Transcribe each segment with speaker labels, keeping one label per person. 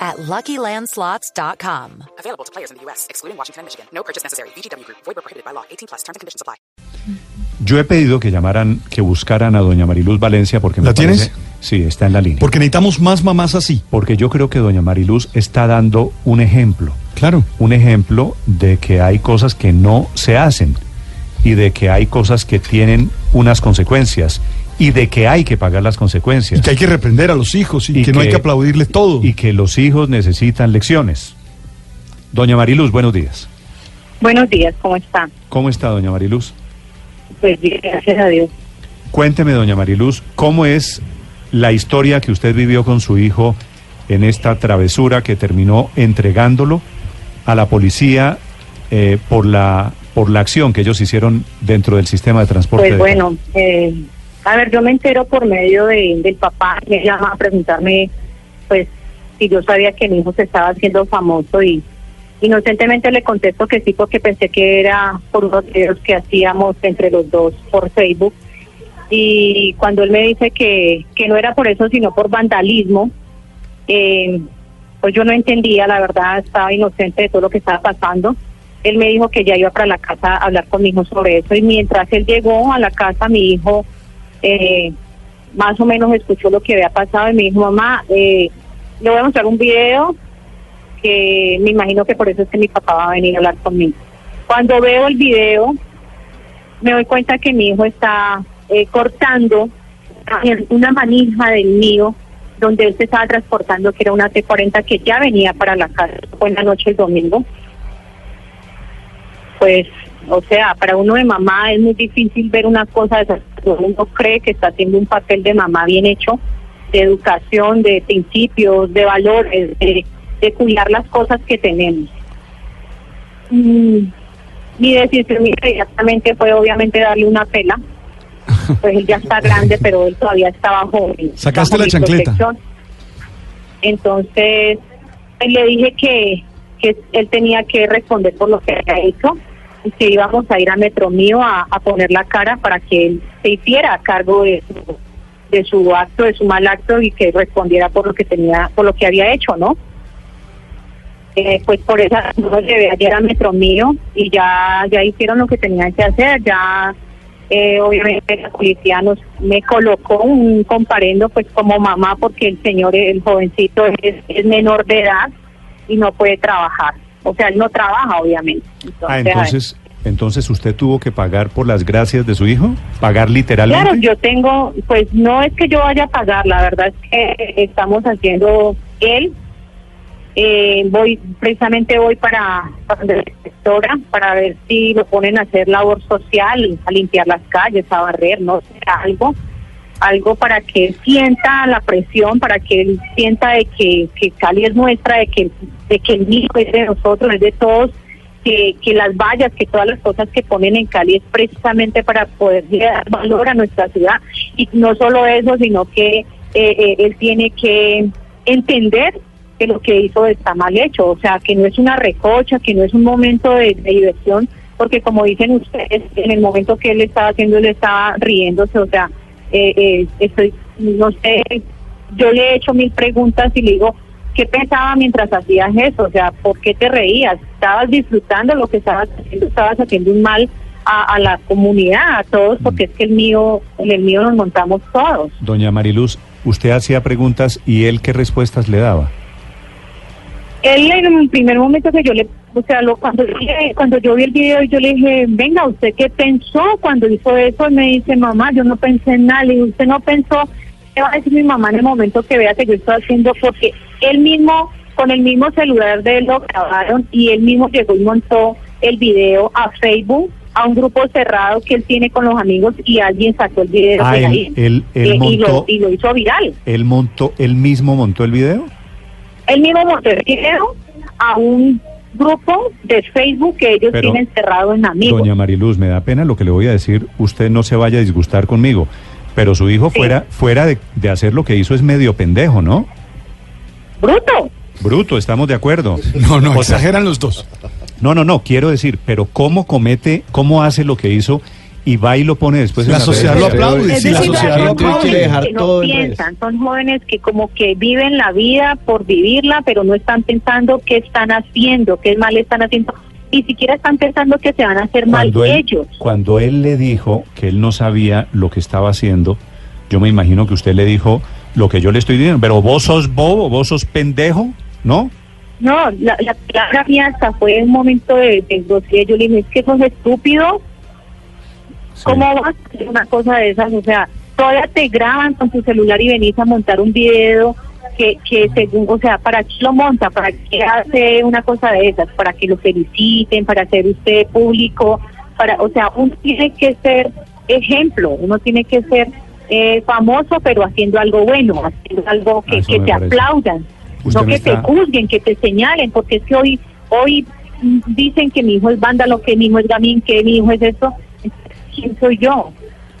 Speaker 1: at LuckyLandSlots.com.
Speaker 2: Available to players in the U.S., excluding Washington and Michigan. No purchase necessary. VGW Group. Void where prohibited by law. 18 plus. Terms and conditions apply.
Speaker 3: Yo he pedido que llamaran, que buscaran a doña Mariluz Valencia porque me
Speaker 4: ¿La tienes?
Speaker 3: parece- Sí, está en la línea.
Speaker 4: Porque necesitamos más mamás así.
Speaker 3: Porque yo creo que doña Mariluz está dando un ejemplo.
Speaker 4: Claro.
Speaker 3: Un ejemplo de que hay cosas que no se hacen y de que hay cosas que tienen unas consecuencias y de que hay que pagar las consecuencias.
Speaker 4: Y que hay que reprender a los hijos y,
Speaker 3: Y
Speaker 4: que, no hay
Speaker 3: que-
Speaker 4: que aplaudirles todo.
Speaker 3: y que los hijos necesitan lecciones. Doña Mariluz, buenos días.
Speaker 5: Buenos días, ¿cómo está?
Speaker 3: ¿Cómo está doña Mariluz?
Speaker 5: Pues bien, gracias a Dios.
Speaker 3: Cuénteme, doña Mariluz, ¿cómo es la historia que usted vivió con su hijo en esta travesura que terminó entregándolo a la policía eh, por la por la acción que ellos hicieron dentro del sistema de transporte?
Speaker 5: Pues
Speaker 3: de-
Speaker 5: bueno, eh, a ver, yo me entero por medio de, del papá, me llama a preguntarme, pues, si yo sabía que mi hijo se estaba haciendo famoso y inocentemente le contesto que sí porque pensé que era por unos videos que hacíamos entre los dos por Facebook y cuando él me dice que, que no era por eso sino por vandalismo, eh, pues yo no entendía, la verdad estaba inocente de todo lo que estaba pasando. Él me dijo que ya iba para la casa a hablar con mi hijo sobre eso y mientras él llegó a la casa mi hijo eh, más o menos escuchó lo que había pasado y me dijo mamá eh, le voy a mostrar un video que me imagino que por eso es que mi papá va a venir a hablar conmigo. Cuando veo el video me doy cuenta que mi hijo está eh, cortando una manija del mío donde él se estaba transportando que era una T40 que ya venía para la casa fue en la noche del domingo pues, o sea, para uno de mamá es muy difícil ver una cosa de esas. Uno cree que está haciendo un papel de mamá bien hecho, de educación, de principios, de valores, de, de cuidar las cosas que tenemos. Mm, mi decisión inmediatamente fue obviamente darle una pela. Pues él ya está grande, pero él todavía estaba joven.
Speaker 4: Sacaste
Speaker 5: bajo
Speaker 4: la chancleta.
Speaker 5: protección. Entonces, pues, le dije que, que él tenía que responder por lo que había hecho que íbamos a ir a Metro Mío a, a poner la cara para que él se hiciera cargo de su, de su acto, de su mal acto y que respondiera por lo que tenía, por lo que había hecho, ¿no? Eh, pues por esa lo llevé ayer a Metro Mío y ya, ya hicieron lo que tenían que hacer, ya eh, obviamente la policía nos me colocó un comparendo pues como mamá porque el señor, el jovencito es, es menor de edad y no puede trabajar. O sea, él no trabaja, obviamente.
Speaker 3: Ah,
Speaker 5: Entonces,
Speaker 3: entonces, entonces usted tuvo que pagar por las gracias de su hijo, pagar literalmente.
Speaker 5: Claro, yo tengo, pues no es que yo vaya a pagar, la verdad es que estamos haciendo él. Eh, voy, precisamente voy para, para la inspectora para ver si lo ponen a hacer labor social, a limpiar las calles, a barrer, no sé, algo, algo para que él sienta la presión, para que él sienta de que, Cali es nuestra, de que, de que el niño es de nosotros, es de todos, que, que las vallas, que todas las cosas que ponen en Cali es precisamente para poder dar valor a nuestra ciudad. Y no solo eso, sino que eh, eh, él tiene que entender que lo que hizo está mal hecho, o sea, que no es una recocha, que no es un momento de diversión, porque como dicen ustedes, en el momento que él estaba haciendo, él estaba riéndose, o sea, eh, eh, estoy, no sé, yo le he hecho mil preguntas y le digo, ¿qué pensaba mientras hacías eso? O sea, ¿por qué te reías? ¿Estabas disfrutando lo que estabas haciendo? ¿Estabas haciendo un mal a, a la comunidad, a todos? Porque es que el mío, en el mío nos montamos todos.
Speaker 3: Doña Mariluz, usted hacía preguntas y él qué respuestas le daba.
Speaker 5: Él en el primer momento que yo le, o sea, lo, cuando, cuando yo vi el video, yo le dije, venga, ¿usted qué pensó cuando hizo eso? Y me dice, mamá, yo no pensé en nada. Le digo, ¿usted no pensó? ¿Qué va a decir mi mamá en el momento que vea que yo estoy haciendo? Porque él mismo, con el mismo celular de él lo grabaron y él mismo llegó y montó el video a Facebook, a un grupo cerrado que él tiene con los amigos y alguien sacó el video
Speaker 3: Ah,
Speaker 5: de ahí.
Speaker 3: él- él
Speaker 5: Eh, y, lo, y lo hizo viral.
Speaker 3: ¿Él montó, él mismo montó el video?
Speaker 5: Él mismo montó el video a un grupo de Facebook que ellos
Speaker 3: Pero,
Speaker 5: tienen cerrado en amigos.
Speaker 3: Doña Mariluz, me da pena lo que le voy a decir. Usted no se vaya a disgustar conmigo. Pero su hijo
Speaker 5: Sí.
Speaker 3: fuera, fuera de, de hacer lo que hizo es medio pendejo, ¿no?
Speaker 5: Bruto.
Speaker 3: Bruto, estamos de acuerdo.
Speaker 4: No, no,
Speaker 3: O sea,
Speaker 4: exageran los dos.
Speaker 3: No, no, no, quiero decir, pero ¿cómo comete, cómo hace lo que hizo y va y lo pone después en
Speaker 4: La sociedad lo aplaude,
Speaker 6: Es
Speaker 4: sí, la
Speaker 6: decir,
Speaker 4: sociedad lo aplaude.
Speaker 5: que no piensan, son jóvenes que como que viven la vida por vivirla, pero no están pensando qué están haciendo, qué mal están haciendo, ni siquiera están pensando que se van a hacer mal
Speaker 3: Cuando él,
Speaker 5: ellos.
Speaker 3: cuando él le dijo que él no sabía lo que estaba haciendo, yo me imagino que usted le dijo lo que yo le estoy diciendo, pero vos sos bobo, vos sos pendejo, ¿no?
Speaker 5: No, la, la palabra mía hasta fue un momento de, de grosería. Yo le dije, es que sos estúpido,
Speaker 3: Sí.
Speaker 5: ¿cómo vas a hacer una cosa de esas? O sea, todavía te graban con tu celular y venís a montar un video que, que según, o sea, ¿para qué lo monta? ¿Para qué hace una cosa de esas? ¿Para que lo feliciten? ¿Para ser usted público? para O sea, uno tiene que ser ejemplo, uno tiene que ser eh, famoso, pero haciendo algo bueno, haciendo algo que, que te
Speaker 3: parece.
Speaker 5: aplaudan,
Speaker 3: Usted
Speaker 5: no que te juzguen, que te señalen, porque es que hoy, hoy dicen que mi hijo es vándalo, que mi hijo es gamín, que mi hijo es esto. ¿Quién soy yo?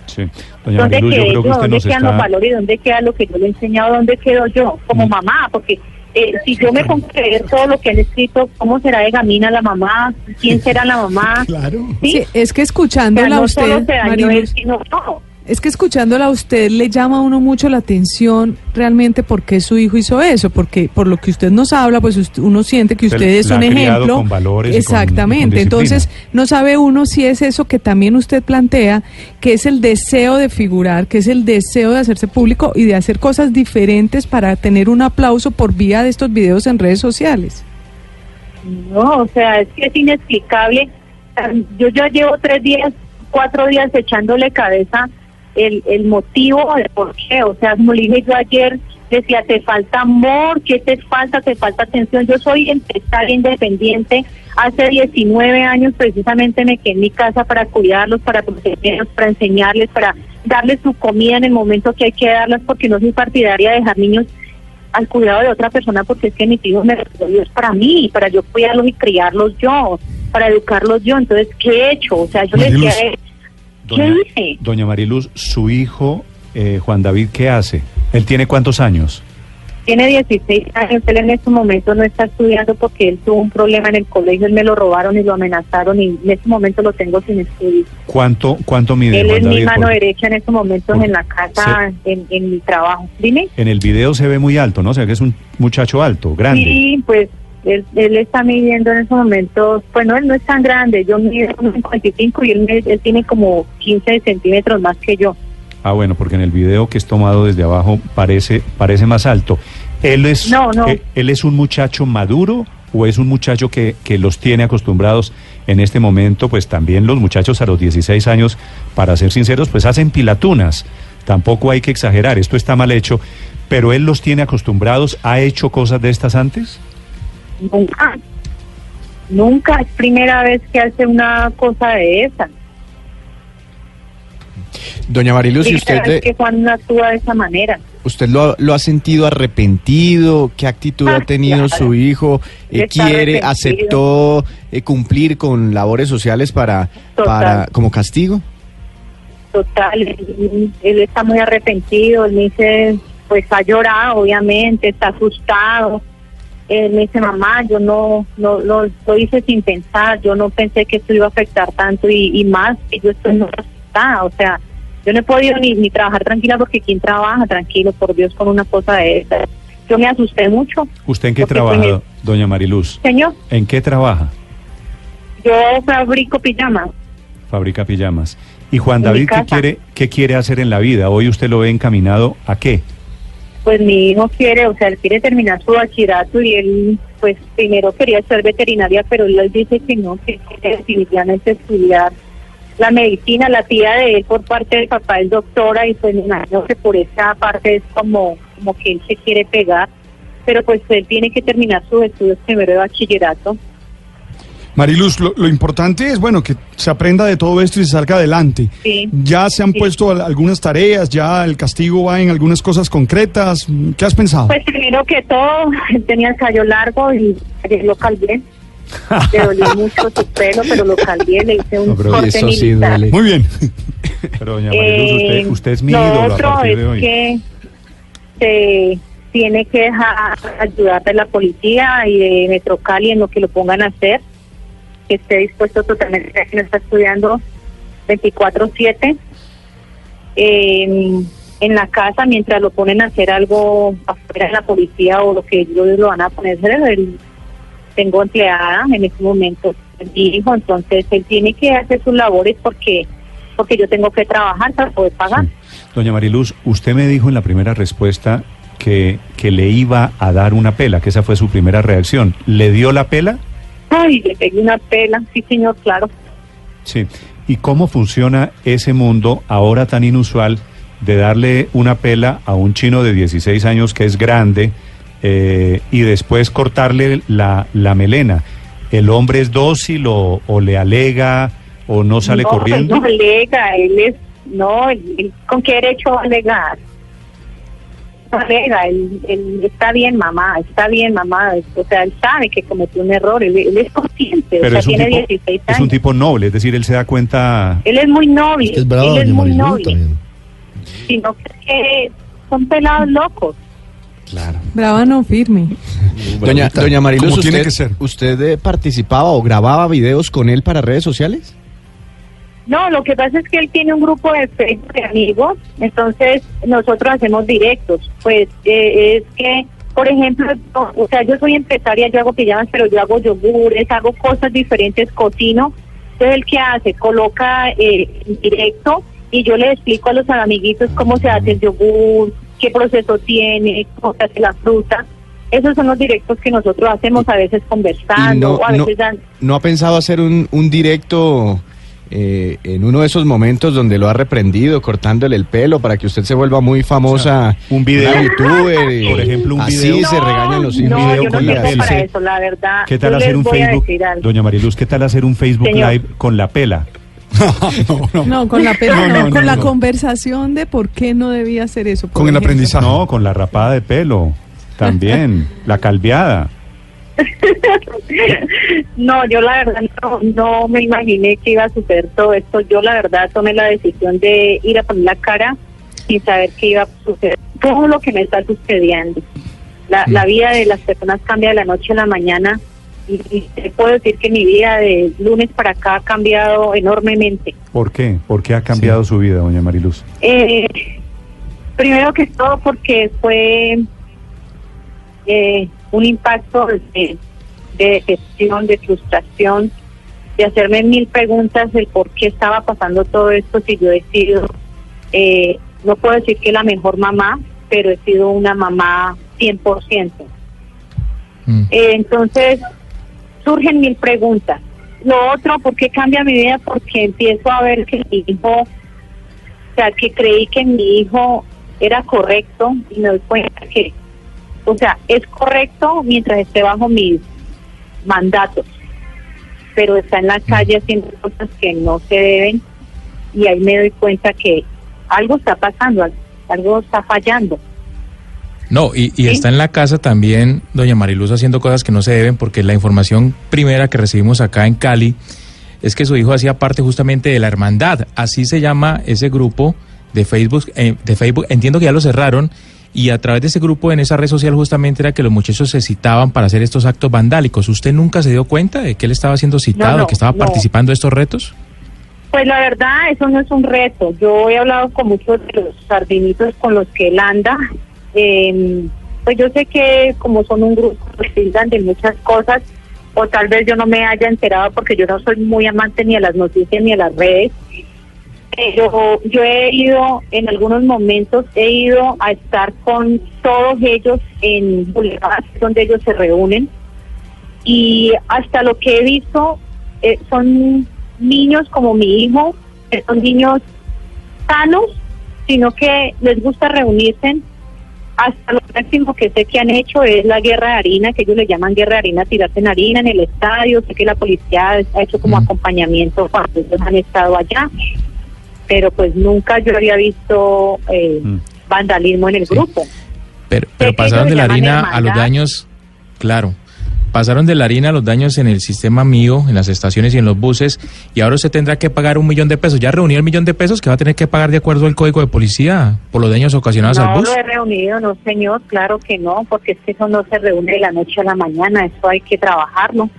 Speaker 3: Sí. Doña
Speaker 5: ¿Dónde
Speaker 3: Mariluz, yo
Speaker 5: quedé
Speaker 3: creo que usted
Speaker 5: ¿Dónde
Speaker 3: nos
Speaker 5: quedan los valores? ¿Dónde queda lo que yo le he enseñado? ¿Dónde quedo yo como
Speaker 3: Mm.
Speaker 5: mamá? Porque eh, si yo me pongo a creer todo lo que han escrito, ¿cómo será de gamina la mamá? ¿Quién será la mamá?
Speaker 4: Claro.
Speaker 5: ¿Sí?
Speaker 6: Sí, es que
Speaker 5: O sea,
Speaker 6: escuchándola a
Speaker 5: no solo
Speaker 6: usted,
Speaker 5: se dañó él,
Speaker 6: Mariluz,
Speaker 5: sino todo.
Speaker 6: Es que escuchándola a usted le llama a uno mucho la atención realmente por qué su hijo hizo eso, porque por lo que usted nos habla, pues usted- uno siente que
Speaker 3: Se
Speaker 6: usted es un ejemplo.
Speaker 3: con valores y con-
Speaker 6: Exactamente.
Speaker 3: y con disciplina.
Speaker 6: Entonces, no sabe uno si es eso que también usted plantea, que es el deseo de figurar, que es el deseo de hacerse público y de hacer cosas diferentes para tener un aplauso por vía de estos videos en redes sociales.
Speaker 5: No, o sea, es que es inexplicable. Yo ya llevo tres días, cuatro días echándole cabeza el, el motivo de por qué. O sea, como le dije yo ayer, decía, te falta amor, ¿qué te falta? Te falta atención. Yo soy empresaria independiente. Hace 19 años precisamente me quedé en mi casa para cuidarlos, para protegerlos, para enseñarles, para darles su comida en el momento que hay que darlas, porque no soy partidaria de dejar niños al cuidado de otra persona porque es que mis hijos me los para mí, para yo cuidarlos y criarlos yo, para educarlos yo. Entonces, ¿qué he hecho? O sea, yo le decía, a él, ¿qué
Speaker 3: Doña,
Speaker 5: hice?
Speaker 3: Doña Mariluz, su hijo, eh, Juan David, ¿qué hace? ¿Él tiene cuántos años?
Speaker 5: Tiene 16 años, él en este momento no está estudiando porque él tuvo un problema en el colegio, él me lo robaron y lo amenazaron y en este momento lo tengo sin estudio.
Speaker 3: ¿Cuánto, cuánto mide
Speaker 5: Él
Speaker 3: Juan
Speaker 5: es mi mano derecha en estos momentos
Speaker 3: por-
Speaker 5: en la casa, en, en mi trabajo. Dime.
Speaker 3: En el video se ve muy alto, ¿no? O sea, que es un muchacho alto, grande.
Speaker 5: Sí, pues él, él está midiendo en estos momentos, pues no, él no es tan grande, yo mido 55 y él, me- él tiene como 15 centímetros más que yo.
Speaker 3: Ah, bueno, porque en el video que es tomado desde abajo parece, parece más alto. ¿Él es,
Speaker 5: No, no.
Speaker 3: eh, ¿Él es un muchacho maduro o es un muchacho que, que los tiene acostumbrados en este momento? Pues también los muchachos a los 16 años, para ser sinceros, pues hacen pilatunas. Tampoco hay que exagerar, esto está mal hecho. Pero él los tiene acostumbrados, ¿ha hecho cosas de estas antes?
Speaker 5: Nunca, nunca es primera vez que hace una cosa de esa.
Speaker 7: Doña Mariluz, ¿y
Speaker 5: Primera
Speaker 7: usted,
Speaker 5: vez que Juan actúa de esa manera.
Speaker 7: usted lo, lo ha sentido arrepentido? ¿Qué actitud
Speaker 5: Ah,
Speaker 7: ha tenido
Speaker 5: claro.
Speaker 7: su hijo? Eh, ¿Quiere, aceptó eh, cumplir con labores sociales para,
Speaker 5: Total.
Speaker 7: para como castigo?
Speaker 5: Total, él, él está muy arrepentido, él me dice, pues ha llorado, obviamente, está asustado. Él me dice, mamá, yo no, no lo, lo hice sin pensar, yo no pensé que esto iba a afectar tanto y, y más, que yo estoy muy asustada, o sea, yo no he podido ni, ni trabajar tranquila porque ¿quién trabaja tranquilo, por Dios, con una cosa de esa? Yo me asusté mucho.
Speaker 3: ¿Usted en qué trabaja,
Speaker 5: pues,
Speaker 3: doña Mariluz?
Speaker 5: Señor,
Speaker 3: ¿En qué trabaja?
Speaker 5: yo fabrico pijamas.
Speaker 3: Fabrica pijamas. ¿Y Juan David qué quiere, qué quiere hacer en la vida? Hoy usted lo ve encaminado a qué?
Speaker 5: Pues mi hijo quiere, o sea, él quiere terminar su bachillerato y él, pues primero quería ser veterinaria, pero él dice que no, que quiere definitivamente estudiar la medicina. La tía de él por parte del papá es doctora y pues me imagino que por esa parte es como, como que él se quiere pegar, pero pues él tiene que terminar sus estudios primero de bachillerato.
Speaker 4: Mariluz, lo, lo importante es, bueno, que se aprenda de todo esto y se salga adelante.
Speaker 5: Sí.
Speaker 4: Ya se han
Speaker 5: Sí.
Speaker 4: puesto al- algunas tareas, ya el castigo va en algunas cosas concretas. ¿Qué has pensado?
Speaker 5: Pues primero que todo, él tenía el callo largo y lo calvé. Le dolió mucho su pelo, pero lo cambié, le hice un
Speaker 3: No, pero
Speaker 5: corte
Speaker 7: eso sí duele.
Speaker 4: Muy bien.
Speaker 3: Pero doña Mariluz, usted,
Speaker 5: Eh,
Speaker 3: usted es mi
Speaker 5: lo
Speaker 3: ídolo a
Speaker 5: otro
Speaker 3: partir
Speaker 5: es
Speaker 3: de hoy.
Speaker 5: que se tiene que dejar ayudar de la policía y de Metrocali en lo que lo pongan a hacer, que esté dispuesto totalmente, que no está estudiando 24/7 en, en la casa mientras lo ponen a hacer algo afuera de la policía o lo que ellos lo van a poner a. Él- tengo empleada en este momento mi hijo, entonces él tiene que hacer sus labores porque porque yo tengo que trabajar para poder pagar.
Speaker 3: Doña Mariluz, usted me dijo en la primera respuesta que, que le iba a dar una pela, que esa fue su primera reacción. ¿Le dio la pela?
Speaker 5: Ay, le pegué una pela, sí señor, claro.
Speaker 3: Sí. ¿Y cómo funciona ese mundo ahora tan inusual de darle una pela a un chino de 16 años que es grande eh, y después cortarle la, la melena? ¿El hombre es dócil o, o le alega o no sale
Speaker 5: no,
Speaker 3: corriendo?
Speaker 5: No alega, él es, no, él- él- ¿con qué derecho va a alegar? Alega, él, él está bien mamá, está bien mamá, o sea, él sabe que cometió un error, él, él es consciente, o
Speaker 3: Pero
Speaker 5: sea,
Speaker 3: es un,
Speaker 5: tiene
Speaker 3: tipo,
Speaker 5: 16
Speaker 3: es
Speaker 5: años.
Speaker 3: un tipo noble, es decir, él se da cuenta...
Speaker 5: Él es muy noble,
Speaker 8: Es bravo,
Speaker 5: él es muy noble,
Speaker 8: también.
Speaker 5: sino que son pelados locos.
Speaker 7: Claro.
Speaker 6: Brava no firme.
Speaker 7: Doña, doña Mariluz,
Speaker 4: Como tiene
Speaker 7: ¿usted,
Speaker 4: que ser.
Speaker 7: ¿usted eh, participaba o grababa videos con él para redes sociales?
Speaker 5: No, lo que pasa es que él tiene un grupo de Facebook de amigos, entonces nosotros hacemos directos. Pues eh, es que, por ejemplo, no, o sea, yo soy empresaria, yo hago pijamas, pero yo hago yogures, hago cosas diferentes, cocino. Entonces, ¿el qué hace? Coloca eh, en directo y yo le explico a los amiguitos cómo se hace el yogur, qué proceso tiene, cómo se hace la fruta. Esos son los directos que nosotros hacemos, a veces conversando, o a
Speaker 7: no,
Speaker 5: veces dan...
Speaker 7: ¿no ha pensado hacer un, un directo eh, en uno de esos momentos donde lo ha reprendido, cortándole el pelo para que usted se vuelva muy famosa?
Speaker 3: un video.
Speaker 7: una youtuber, y
Speaker 3: Por ejemplo, un
Speaker 7: así
Speaker 3: video.
Speaker 7: se regañan los hijos.
Speaker 5: No,
Speaker 3: video
Speaker 5: yo no
Speaker 3: con la pela.
Speaker 5: para eso, la verdad.
Speaker 3: ¿Qué tal
Speaker 5: Yo
Speaker 3: hacer un Facebook, doña Mariluz, qué tal hacer un Facebook
Speaker 5: Señor.
Speaker 3: Live con la pela?
Speaker 4: no, no.
Speaker 6: No, con la pena
Speaker 4: No,
Speaker 6: no,
Speaker 4: no,
Speaker 6: con
Speaker 4: no,
Speaker 6: la
Speaker 4: no.
Speaker 6: conversación de por qué no debía hacer eso.
Speaker 4: Con el
Speaker 6: ejemplo.
Speaker 4: aprendizaje.
Speaker 3: No, con la rapada de pelo. También. la calviada.
Speaker 5: No, yo la verdad no, no me imaginé que iba a suceder todo esto. Yo la verdad tomé la decisión de ir a poner la cara sin saber qué iba a suceder. Todo lo que me está sucediendo. La,
Speaker 3: Mm.
Speaker 5: la vida de las personas cambia de la noche a la mañana y, y te puedo decir que mi vida de lunes para acá ha cambiado enormemente.
Speaker 3: ¿Por qué? ¿Por qué ha cambiado su vida, doña Mariluz?
Speaker 5: Eh, primero que todo porque fue eh, un impacto de, de decepción, de frustración, de hacerme mil preguntas del por qué estaba pasando todo esto si yo he sido, eh, no puedo decir que la mejor mamá, pero he sido una mamá 100%.
Speaker 8: Mm.
Speaker 5: Eh, entonces, surgen mil preguntas. Lo otro, ¿por qué cambia mi vida? Porque empiezo a ver que mi hijo, o sea, que creí que mi hijo era correcto y me doy cuenta que, o sea, es correcto mientras esté bajo mis mandatos, pero está en la calle haciendo cosas que no se deben y ahí me doy cuenta que algo está pasando, al- algo está fallando.
Speaker 9: No, y, y
Speaker 5: Sí.
Speaker 9: está en la casa también doña Mariluz haciendo cosas que no se deben, porque la información primera que recibimos acá en Cali es que su hijo hacía parte justamente de la hermandad. Así se llama ese grupo de Facebook. eh, de Facebook. Entiendo que ya lo cerraron. Y a través de ese grupo en esa red social justamente era que los muchachos se citaban para hacer estos actos vandálicos. ¿Usted nunca se dio cuenta de que él estaba siendo citado,
Speaker 5: no,
Speaker 9: de que estaba
Speaker 5: no.
Speaker 9: participando de estos retos?
Speaker 5: Pues la verdad, eso no es un reto. Yo he hablado con muchos de los sardinitos con los que él anda. Eh, pues yo sé que como son un grupo que tildan de muchas cosas, o tal vez yo no me haya enterado porque yo no soy muy amante ni a las noticias ni a las redes. Pero yo he ido, en algunos momentos, he ido a estar con todos ellos en Boulevard, donde ellos se reúnen. Y hasta lo que he visto, eh, son niños como mi hijo, que son niños sanos, sino que les gusta reunirse. Hasta lo máximo que sé que han hecho es la guerra de harina, que ellos le llaman guerra de harina, tirarse en harina en el estadio. Sé que la policía ha hecho como
Speaker 9: Mm.
Speaker 5: acompañamiento cuando ellos han estado allá, pero pues nunca yo había visto eh,
Speaker 3: Mm.
Speaker 5: vandalismo en el
Speaker 9: Sí.
Speaker 5: grupo.
Speaker 9: Pero, pero pasaron de la harina a los daños, claro. pasaron de la harina los daños en el sistema mío, en las estaciones y en los buses, y ahora usted tendrá que pagar un millón de pesos. ¿Ya reunió el millón de pesos que va a tener que pagar de acuerdo al código de policía por los daños ocasionados al
Speaker 5: No
Speaker 9: bus?
Speaker 5: lo he reunido, no señor, claro que no, porque es que eso no se reúne de la noche a la mañana, eso hay que trabajarlo.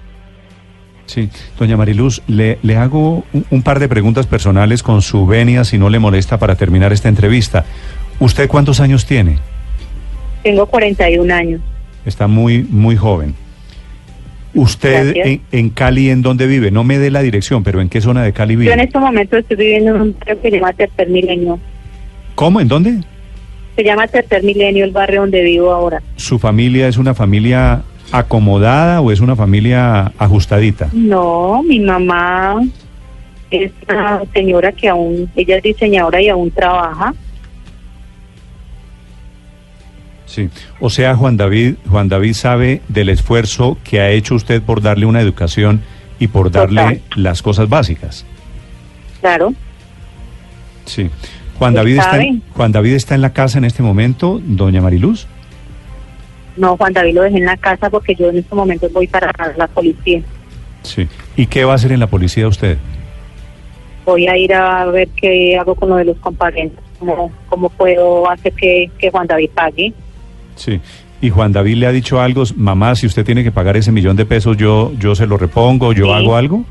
Speaker 3: Sí, doña Mariluz, le, le hago un, un par de preguntas personales con su venia, si no le molesta, para terminar esta entrevista. ¿Usted cuántos años tiene?
Speaker 5: Tengo 41 años.
Speaker 3: Está muy, muy joven. ¿Usted en, en Cali en dónde vive? No me dé la dirección, pero ¿en qué zona de Cali
Speaker 5: Yo en
Speaker 3: vive?
Speaker 5: este momento estoy viviendo en un barrio que se llama Tercer Milenio.
Speaker 3: ¿Cómo? ¿En dónde?
Speaker 5: Se llama Tercer Milenio el barrio donde vivo ahora.
Speaker 3: ¿Su familia es una familia acomodada o es una familia ajustadita?
Speaker 5: No, mi mamá es una señora que aún, ella es diseñadora y aún trabaja.
Speaker 3: Sí. O sea, Juan David, Juan David sabe del esfuerzo que ha hecho usted por darle una educación y por darle
Speaker 5: Total.
Speaker 3: las cosas básicas.
Speaker 5: Claro,
Speaker 3: Sí. Juan David está en, Juan David está en la casa en este momento, doña Mariluz.
Speaker 5: No, Juan David lo dejé en la casa porque yo en estos momentos voy para la policía.
Speaker 3: Sí. ¿Y qué va a hacer en la policía usted?
Speaker 5: Voy a ir a ver qué hago con lo de los compadres, cómo, cómo puedo hacer que, que Juan David pague.
Speaker 3: Sí. Y Juan David le ha dicho algo, mamá, si usted tiene que pagar ese millón de pesos, yo, yo se lo repongo, yo
Speaker 5: Sí.
Speaker 3: hago algo.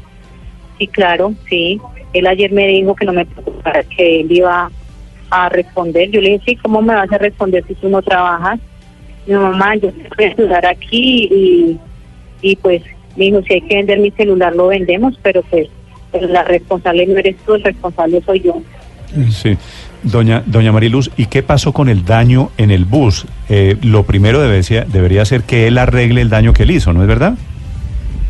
Speaker 5: Sí, claro, sí. Él ayer me dijo que no me preocupara, que él iba a responder. Yo le dije, sí, ¿cómo me vas a responder si tú no trabajas? Mi mamá, yo te voy a ayudar aquí y, y pues me dijo, si hay que vender mi celular, lo vendemos, pero pues, la responsable no eres tú, el responsable soy yo.
Speaker 3: Sí. Doña, doña Mariluz, ¿y qué pasó con el daño en el bus? Eh, lo primero debería, debería ser que él arregle el daño que él hizo, ¿no es verdad?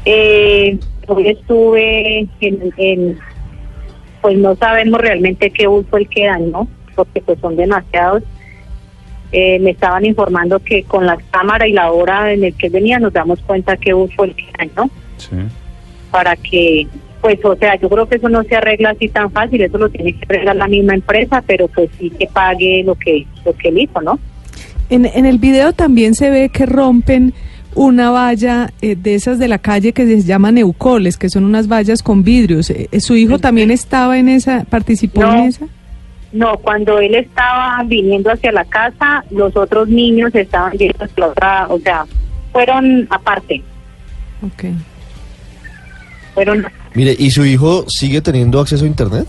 Speaker 5: Eh, hoy estuve en, en- pues no sabemos realmente qué bus fue el que dañó, porque pues son demasiados. Eh, me estaban informando que con la cámara y la hora en el que venía nos damos cuenta bus fue el que dañó,
Speaker 3: Sí.
Speaker 5: para que, pues o sea, yo creo que eso no se arregla así tan fácil, eso lo tiene que arreglar la misma empresa, pero pues sí que pague lo que, lo que él hizo, ¿no?
Speaker 6: En, en el video también se ve que rompen una valla eh, de esas de la calle que se llaman eucoles, que son unas vallas con vidrios. Eh, eh, ¿Su hijo también estaba en esa, participó
Speaker 5: No.
Speaker 6: en esa?
Speaker 5: No, cuando él estaba viniendo hacia la casa, los otros niños estaban yendo hacia la otra, o sea, fueron aparte,
Speaker 6: Ok.
Speaker 5: fueron,
Speaker 8: Mire, ¿y su hijo sigue teniendo acceso a Internet?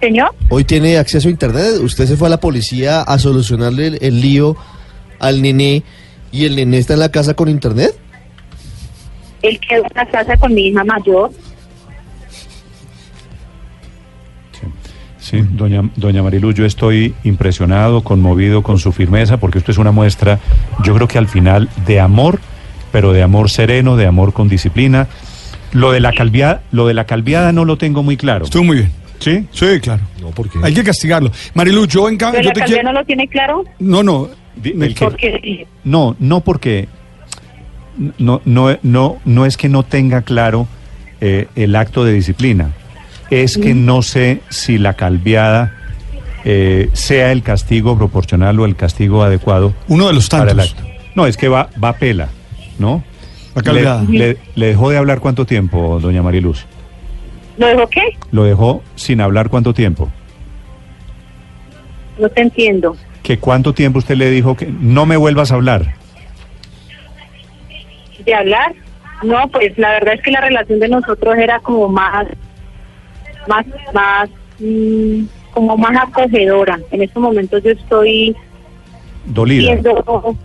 Speaker 5: señor,
Speaker 8: Hoy tiene acceso a Internet. Usted se fue a la policía a solucionarle el, el lío al nené y el nené está en la casa con Internet.
Speaker 5: él quedó en la casa con mi hija mayor,
Speaker 3: Sí, doña, doña Mariluz, yo estoy impresionado, conmovido con su firmeza, porque esto es una muestra, yo creo que al final, de amor, pero de amor sereno, de amor con disciplina. Lo de la calviada, lo de la calviada no lo tengo muy claro.
Speaker 4: Estuvo muy bien.
Speaker 3: ¿Sí?
Speaker 4: Sí, claro.
Speaker 8: No, porque
Speaker 4: Hay que castigarlo. Marilu, yo en cambio,
Speaker 5: pero
Speaker 4: yo
Speaker 5: la
Speaker 4: te quiero...
Speaker 5: no lo tiene claro,
Speaker 4: No, no.
Speaker 3: El que- No, no porque no, no, no, no es que no tenga claro eh, el acto de disciplina, es que no sé si la calviada eh, sea el castigo proporcional o el castigo adecuado
Speaker 4: Uno de los
Speaker 3: para el
Speaker 4: tantos.
Speaker 3: acto. No, es que va, va a pela, ¿no?
Speaker 4: La calviada.
Speaker 3: Le, le- le dejó de hablar cuánto tiempo, doña Mariluz?
Speaker 5: ¿lo dejó qué?
Speaker 3: Lo dejó sin hablar cuánto tiempo.
Speaker 5: No te entiendo.
Speaker 3: ¿Que cuánto tiempo usted le dijo que no me vuelvas a hablar?
Speaker 5: de hablar. No, pues la verdad es que la relación de nosotros era como más, más, más, mm, como más acogedora. En estos momentos yo estoy
Speaker 3: Dolida.
Speaker 5: siendo,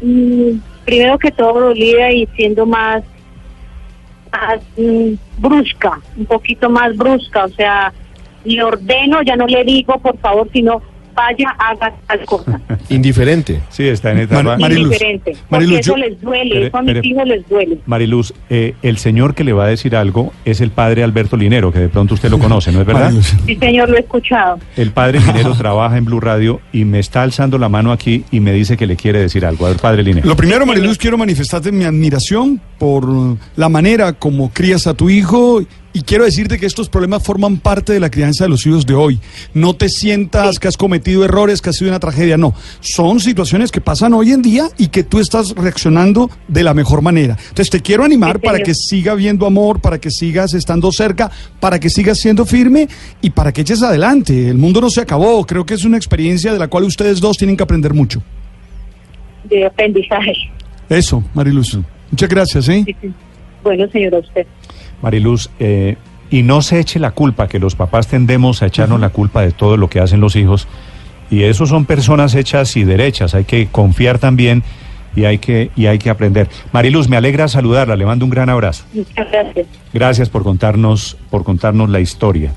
Speaker 5: mm, primero que todo dolida y siendo más, más mm, brusca, un poquito más brusca. O sea, le ordeno, ya no le digo por favor, sino vaya, haga tal cosa.
Speaker 8: indiferente.
Speaker 3: Sí, está en etapa.
Speaker 4: Mar- Mariluz,
Speaker 5: Indiferente. Porque
Speaker 4: Mariluz,
Speaker 5: eso
Speaker 4: yo-
Speaker 5: les duele, eso a mis hijos les duele.
Speaker 3: Mariluz, eh, el señor que le va a decir algo es el padre Alberto Linero, que de pronto usted lo conoce, ¿no es verdad?
Speaker 4: Mariluz.
Speaker 5: Sí, señor, lo he escuchado.
Speaker 3: El padre Linero trabaja en Blue Radio y me está alzando la mano aquí y me dice que le quiere decir algo. A ver, padre Linero.
Speaker 4: Lo primero, Mariluz, quiero manifestarte mi admiración por la manera como crías a tu hijo Y quiero decirte que estos problemas forman parte de la crianza de los hijos de hoy. No te sientas que has cometido errores, que ha sido una tragedia, no. Son situaciones que pasan hoy en día y que tú estás reaccionando de la mejor manera. Entonces te quiero animar para que siga viendo amor, para que sigas estando cerca, para que sigas siendo firme y para que eches adelante. El mundo no se acabó. Creo que es una experiencia de la cual ustedes dos tienen que aprender mucho.
Speaker 5: De aprendizaje.
Speaker 4: Eso, Mariluz. Muchas gracias, ¿eh?
Speaker 5: Sí, sí. Bueno, señor, a usted.
Speaker 3: Mariluz, eh, y no se eche la culpa, que los papás tendemos a echarnos la culpa de todo lo que hacen los hijos. Y eso son personas hechas y derechas. Hay que confiar también y hay que, y hay que aprender. Mariluz, me alegra saludarla. Le mando un gran abrazo.
Speaker 5: Muchas gracias.
Speaker 3: Gracias por contarnos, por contarnos la historia.